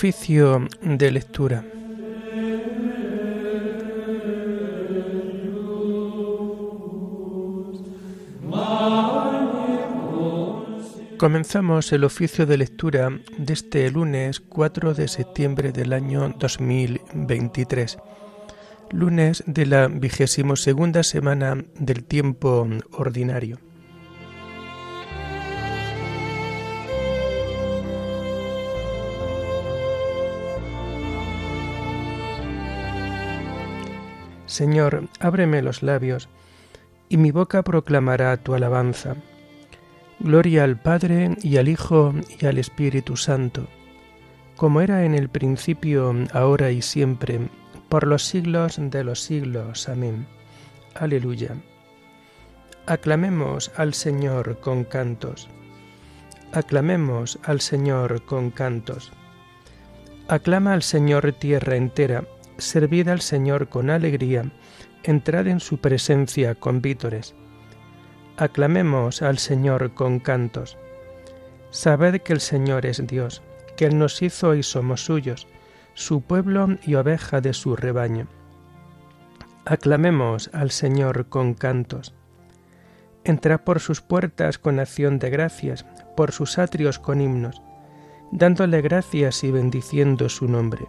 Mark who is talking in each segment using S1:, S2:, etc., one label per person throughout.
S1: Oficio de lectura. Comenzamos el oficio de lectura de este lunes 4 de septiembre del año 2023, lunes de la vigésimo segunda semana del tiempo ordinario. Señor, ábreme los labios, y mi boca proclamará tu alabanza. Gloria al Padre y al Hijo y al Espíritu Santo, como era en el principio, ahora y siempre, por los siglos de los siglos. Amén. Aleluya. Aclamemos al Señor con cantos. Aclamemos al Señor con cantos. Aclama al Señor tierra entera, servid al Señor con alegría, entrad en su presencia con vítores Aclamemos al Señor con cantos. Sabed que el Señor es Dios, que Él nos hizo y somos suyos, su pueblo y oveja de su rebaño. Aclamemos al Señor con cantos. Entra por sus puertas con acción de gracias, por sus atrios con himnos, dándole gracias y bendiciendo su nombre.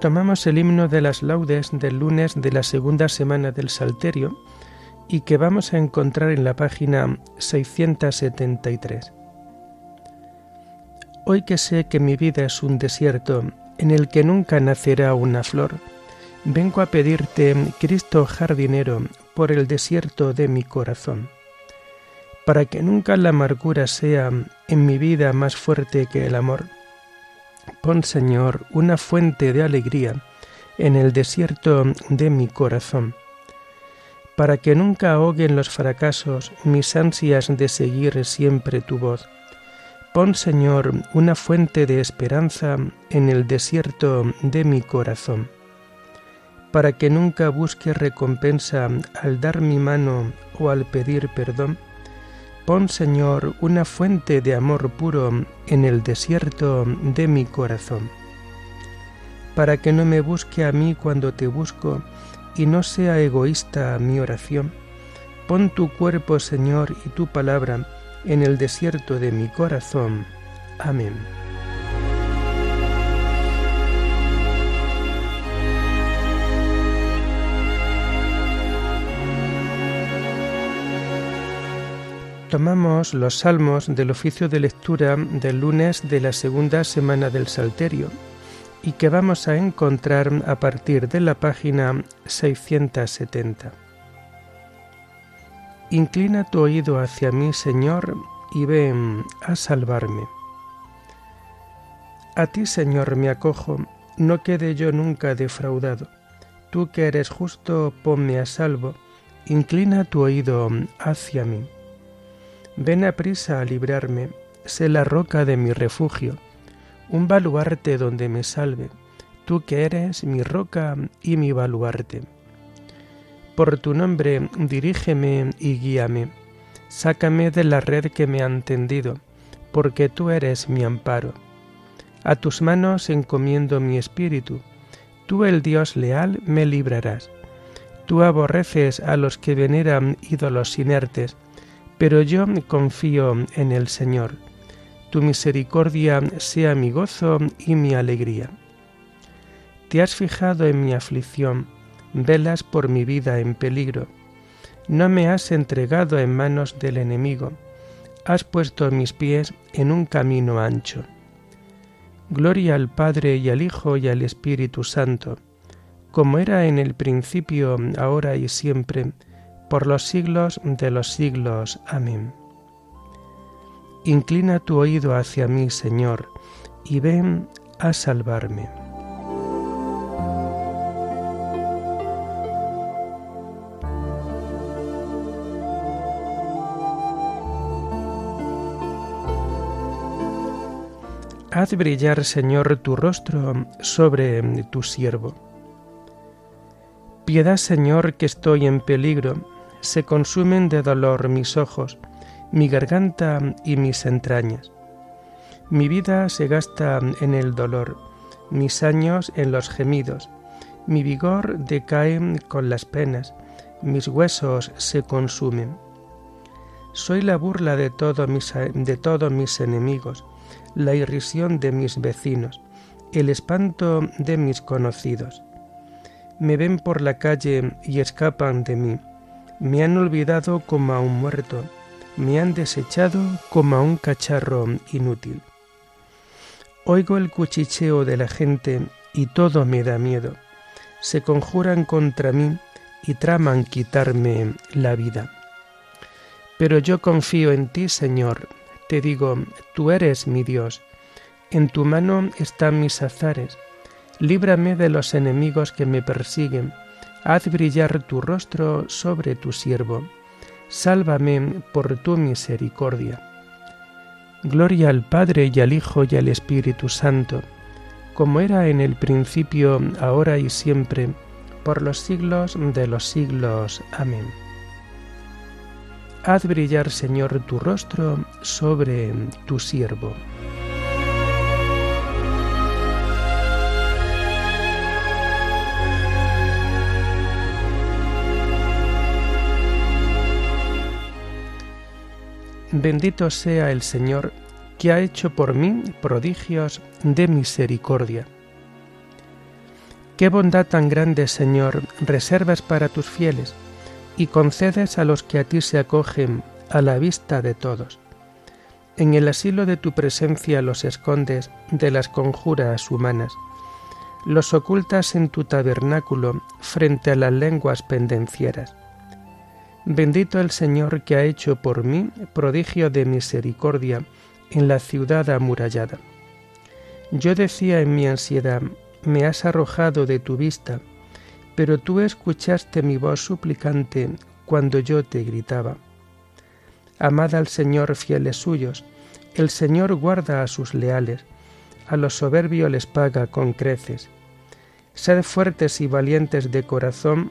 S1: Tomamos el himno de las laudes del lunes de la segunda semana del Salterio y que vamos a encontrar en la página 673. Hoy que sé que mi vida es un desierto en el que nunca nacerá una flor, vengo a pedirte, Cristo jardinero, por el desierto de mi corazón, para que nunca la amargura sea en mi vida más fuerte que el amor Pon, Señor, una fuente de alegría en el desierto de mi corazón, para que nunca ahoguen los fracasos mis ansias de seguir siempre tu voz. Pon, Señor, una fuente de esperanza en el desierto de mi corazón, para que nunca busque recompensa al dar mi mano o al pedir perdón, Pon, Señor, una fuente de amor puro en el desierto de mi corazón, para que no me busque a mí cuando te busco y no sea egoísta mi oración. Pon tu cuerpo, Señor, y tu palabra en el desierto de mi corazón. Amén. Tomamos los salmos del oficio de lectura del lunes de la segunda semana del Salterio y que vamos a encontrar a partir de la página 670. Inclina tu oído hacia mí, Señor, y ven a salvarme. A ti, Señor, me acojo, no quede yo nunca defraudado. Tú que eres justo, ponme a salvo, inclina tu oído hacia mí. Ven a prisa a librarme, sé la roca de mi refugio, un baluarte donde me salve, tú que eres mi roca y mi baluarte. Por tu nombre dirígeme y guíame, sácame de la red que me han tendido, porque tú eres mi amparo. A tus manos encomiendo mi espíritu, tú el Dios leal me librarás. Tú aborreces a los que veneran ídolos inertes, pero yo confío en el Señor. Tu misericordia sea mi gozo y mi alegría. Te has fijado en mi aflicción, velas por mi vida en peligro. No me has entregado en manos del enemigo, has puesto mis pies en un camino ancho. Gloria al Padre y al Hijo y al Espíritu Santo, como era en el principio, ahora y siempre, por los siglos de los siglos. Amén. Inclina tu oído hacia mí, Señor, y ven a salvarme. Haz brillar, Señor, tu rostro sobre tu siervo. Piedad, Señor, que estoy en peligro, se consumen de dolor mis ojos, mi garganta y mis entrañas. Mi vida se gasta en el dolor, mis años en los gemidos, mi vigor decae con las penas, mis huesos se consumen. Soy la burla de, mis, de todos mis enemigos, la irrisión de mis vecinos, el espanto de mis conocidos. Me ven por la calle y escapan de mí. Me han olvidado como a un muerto, me han desechado como a un cacharro inútil. Oigo el cuchicheo de la gente y todo me da miedo. Se conjuran contra mí y traman quitarme la vida. Pero yo confío en ti, Señor, te digo, tú eres mi Dios, en tu mano están mis azares, líbrame de los enemigos que me persiguen, haz brillar tu rostro sobre tu siervo, sálvame por tu misericordia. Gloria al Padre y al Hijo y al Espíritu Santo, como era en el principio, ahora y siempre, por los siglos de los siglos. Amén. Haz brillar, Señor, tu rostro sobre tu siervo. Bendito sea el Señor que ha hecho por mí prodigios de misericordia. Qué bondad tan grande, Señor, reservas para tus fieles y concedes a los que a ti se acogen a la vista de todos. En el asilo de tu presencia los escondes de las conjuras humanas, los ocultas en tu tabernáculo frente a las lenguas pendencieras. Bendito el Señor que ha hecho por mí prodigio de misericordia en la ciudad amurallada. Yo decía en mi ansiedad, me has arrojado de tu vista, pero tú escuchaste mi voz suplicante cuando yo te gritaba. Amad al Señor fieles suyos, el Señor guarda a sus leales, a los soberbios les paga con creces. Sed fuertes y valientes de corazón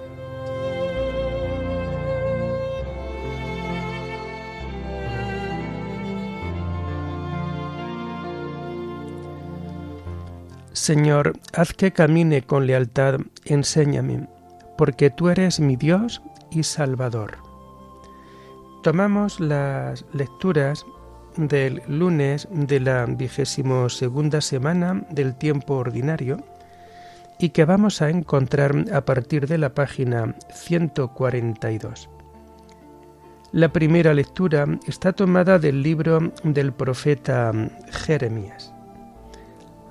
S1: Señor, haz que camine con lealtad, enséñame, porque tú eres mi Dios y Salvador. Tomamos las lecturas del lunes de la vigésimo segunda semana del tiempo ordinario y que vamos a encontrar a partir de la página 142. La primera lectura está tomada del libro del profeta Jeremías.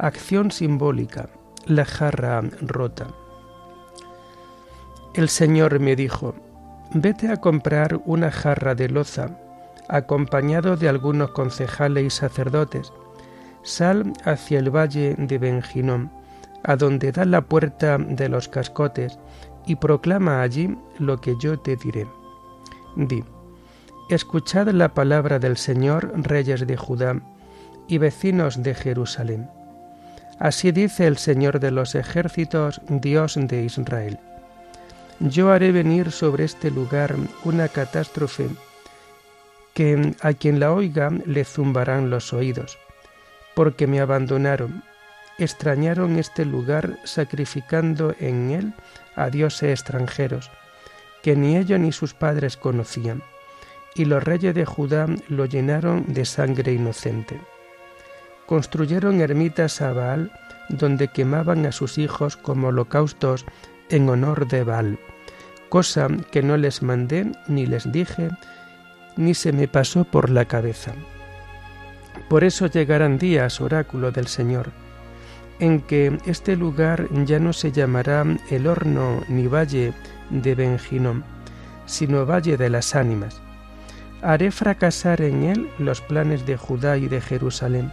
S1: Acción simbólica, la jarra rota. El Señor me dijo, vete a comprar una jarra de loza, acompañado de algunos concejales y sacerdotes. Sal hacia el valle de Benjinón, a donde da la puerta de los cascotes, y proclama allí lo que yo te diré. Di, escuchad la palabra del Señor, reyes de Judá y vecinos de Jerusalén. Así dice el Señor de los ejércitos, Dios de Israel yo haré venir sobre este lugar una catástrofe que a quien la oiga le zumbarán los oídos, porque me abandonaron, extrañaron este lugar sacrificando en él a dioses extranjeros, que ni ellos ni sus padres conocían, y los reyes de Judá lo llenaron de sangre inocente. Construyeron ermitas a Baal, donde quemaban a sus hijos como holocaustos en honor de Baal, cosa que no les mandé ni les dije, ni se me pasó por la cabeza. Por eso llegarán días, oráculo del Señor, en que este lugar ya no se llamará el horno ni valle de Benjinón, sino valle de las ánimas. Haré fracasar en él los planes de Judá y de Jerusalén.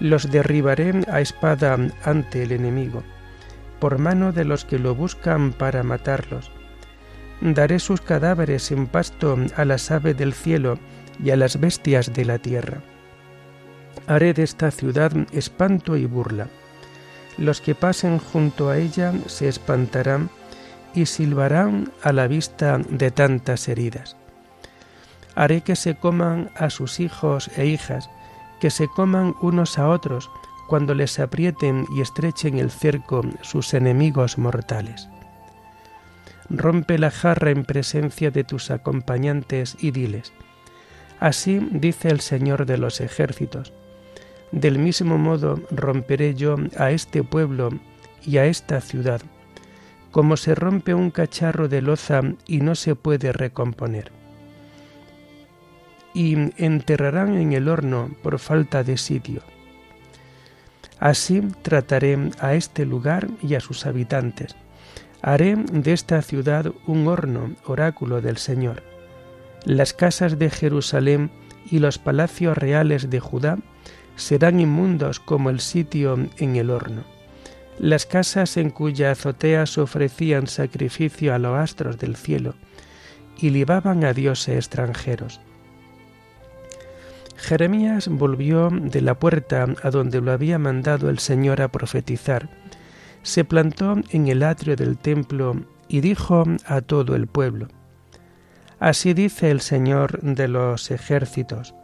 S1: Los derribaré a espada ante el enemigo, por mano de los que lo buscan para matarlos. Daré sus cadáveres en pasto a las aves del cielo y a las bestias de la tierra. Haré de esta ciudad espanto y burla. Los que pasen junto a ella se espantarán y silbarán a la vista de tantas heridas. Haré que se coman a sus hijos e hijas, que se coman unos a otros cuando les aprieten y estrechen el cerco sus enemigos mortales. Rompe la jarra en presencia de tus acompañantes y diles, Así dice el Señor de los ejércitos, del mismo modo romperé yo a este pueblo y a esta ciudad, como se rompe un cacharro de loza y no se puede recomponer. Y enterrarán en el horno por falta de sitio. Así trataré a este lugar y a sus habitantes. Haré de esta ciudad un horno, oráculo del Señor. Las casas de Jerusalén y los palacios reales de Judá serán inmundos como el sitio en el horno. Las casas en cuya azoteas ofrecían sacrificio a los astros del cielo y libaban a dioses extranjeros. Jeremías volvió de la puerta a donde lo había mandado el Señor a profetizar, se plantó en el atrio del templo y dijo a todo el pueblo, Así dice el Señor de los ejércitos,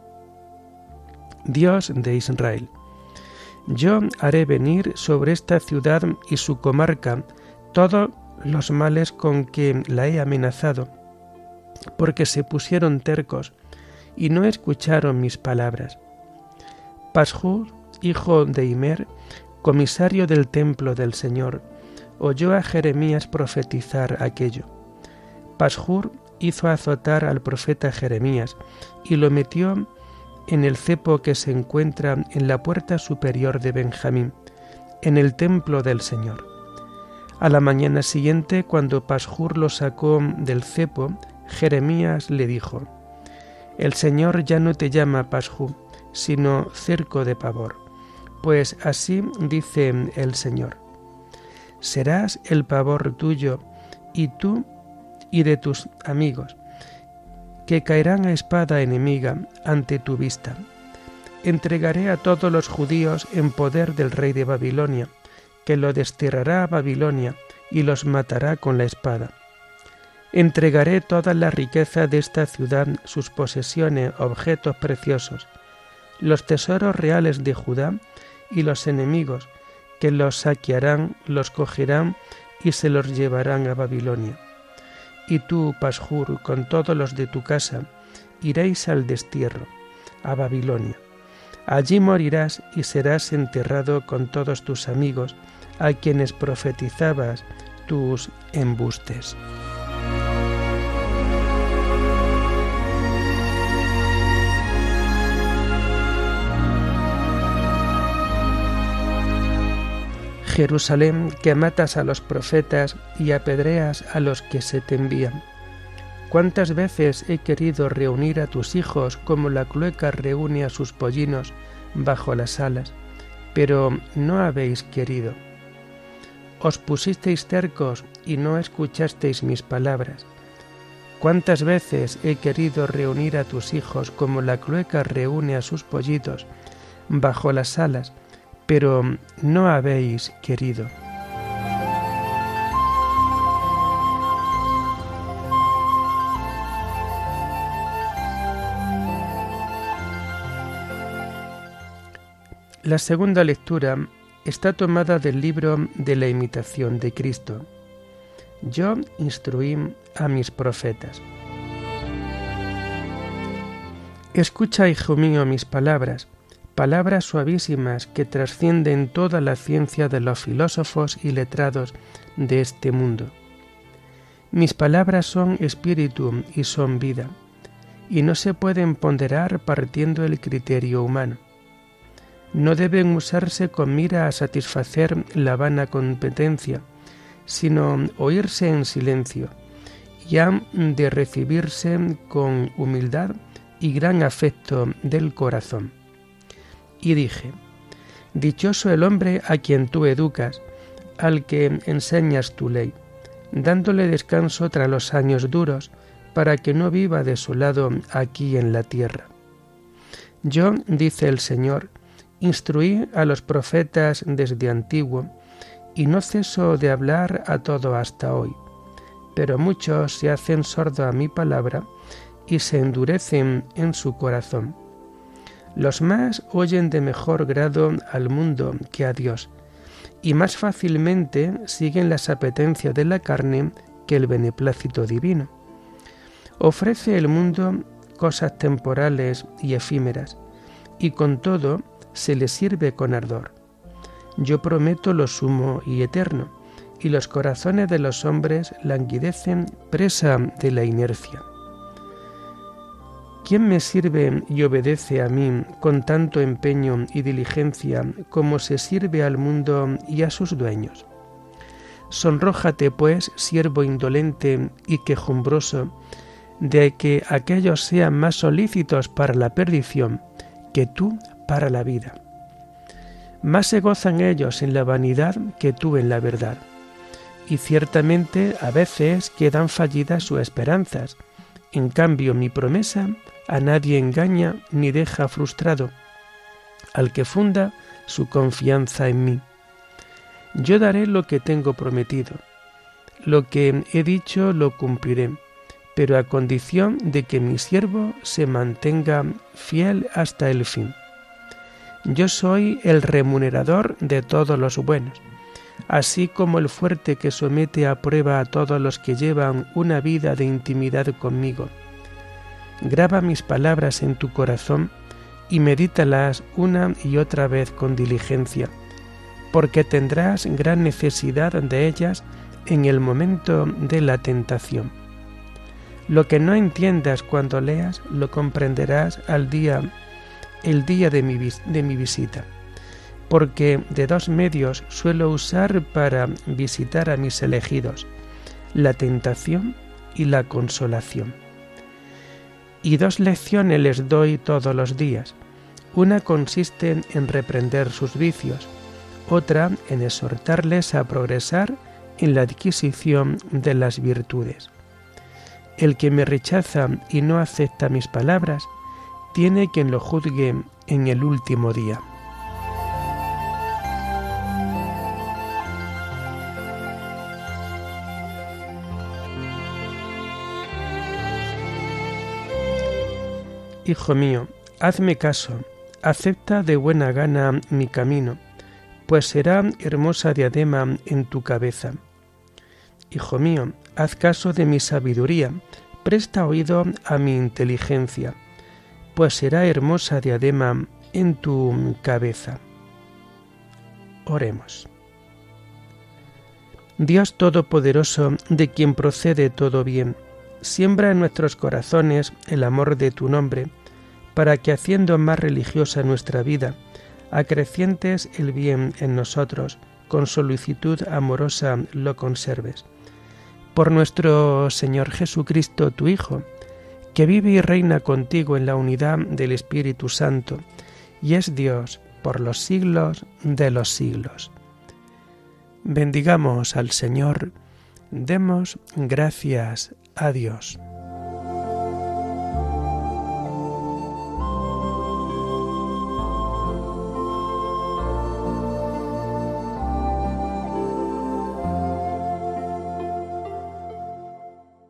S1: Dios de Israel. Yo haré venir sobre esta ciudad y su comarca todos los males con que la he amenazado, porque se pusieron tercos y no escucharon mis palabras. Pashur, hijo de Imer, comisario del templo del Señor, oyó a Jeremías profetizar aquello. Pashur hizo azotar al profeta Jeremías y lo metió en el cepo que se encuentra en la puerta superior de Benjamín, en el templo del Señor. A la mañana siguiente, cuando Pashur lo sacó del cepo, Jeremías le dijo, El Señor ya no te llama Pashur, sino cerco de pavor, pues así dice el Señor, serás el pavor tuyo y tú y de tus amigos, que caerán a espada enemiga ante tu vista. Entregaré a todos los judíos en poder del rey de Babilonia, que lo desterrará a Babilonia y los matará con la espada. Entregaré toda la riqueza de esta ciudad, sus posesiones, objetos preciosos, los tesoros reales de Judá y los enemigos, que los saquearán, los cogerán y se los llevarán a Babilonia y tú, Pashur, con todos los de tu casa, iréis al destierro, a Babilonia. Allí morirás y serás enterrado con todos tus amigos, a quienes profetizabas tus embustes. Jerusalén, que matas a los profetas y apedreas a los que se te envían. ¿Cuántas veces he querido reunir a tus hijos como la clueca reúne a sus pollinos bajo las alas, pero no habéis querido? Os pusisteis tercos y no escuchasteis mis palabras. ¿Cuántas veces he querido reunir a tus hijos como la clueca reúne a sus pollitos bajo las alas, pero no habéis querido. La segunda lectura está tomada del libro de la imitación de Cristo. Yo instruí a mis profetas. Escucha, hijo mío, mis palabras, palabras suavísimas que trascienden toda la ciencia de los filósofos y letrados de este mundo. Mis palabras son espíritu y son vida, y no se pueden ponderar partiendo el criterio humano. No deben usarse con mira a satisfacer la vana competencia, sino oírse en silencio, y han de recibirse con humildad y gran afecto del corazón. Y dije, Dichoso el hombre a quien tú educas, al que enseñas tu ley, dándole descanso tras los años duros, para que no viva desolado aquí en la tierra. Yo, dice el Señor, instruí a los profetas desde antiguo, y no ceso de hablar a todo hasta hoy. Pero muchos se hacen sordos a mi palabra y se endurecen en su corazón. Los más oyen de mejor grado al mundo que a Dios, y más fácilmente siguen las apetencias de la carne que el beneplácito divino. Ofrece el mundo cosas temporales y efímeras, y con todo se le sirve con ardor. Yo prometo lo sumo y eterno, y los corazones de los hombres languidecen presa de la inercia. ¿Quién me sirve y obedece a mí con tanto empeño y diligencia como se sirve al mundo y a sus dueños? Sonrójate, pues, siervo indolente y quejumbroso, de que aquellos sean más solícitos para la perdición que tú para la vida. Más se gozan ellos en la vanidad que tú en la verdad. Y ciertamente a veces quedan fallidas sus esperanzas. En cambio, mi promesa a nadie engaña ni deja frustrado al que funda su confianza en mí. Yo daré lo que tengo prometido. Lo que he dicho lo cumpliré, pero a condición de que mi siervo se mantenga fiel hasta el fin. Yo soy el remunerador de todos los buenos, así como el fuerte que somete a prueba a todos los que llevan una vida de intimidad conmigo. Graba mis palabras en tu corazón y medítalas una y otra vez con diligencia, porque tendrás gran necesidad de ellas en el momento de la tentación. Lo que no entiendas cuando leas lo comprenderás al día el día de mi, de mi visita, porque de dos medios suelo usar para visitar a mis elegidos, la tentación y la consolación. Y dos lecciones les doy todos los días. Una consiste en reprender sus vicios, otra en exhortarles a progresar en la adquisición de las virtudes. El que me rechaza y no acepta mis palabras, tiene quien lo juzgue en el último día. Hijo mío, hazme caso, acepta de buena gana mi camino, pues será hermosa diadema en tu cabeza. Hijo mío, haz caso de mi sabiduría, presta oído a mi inteligencia pues será hermosa diadema en tu cabeza. Oremos. Dios Todopoderoso, de quien procede todo bien, siembra en nuestros corazones el amor de tu nombre, para que haciendo más religiosa nuestra vida, acrecientes el bien en nosotros, con solicitud amorosa lo conserves. Por nuestro Señor Jesucristo, tu Hijo, que vive y reina contigo en la unidad del Espíritu Santo, y es Dios por los siglos de los siglos. Bendigamos al Señor, demos gracias a Dios.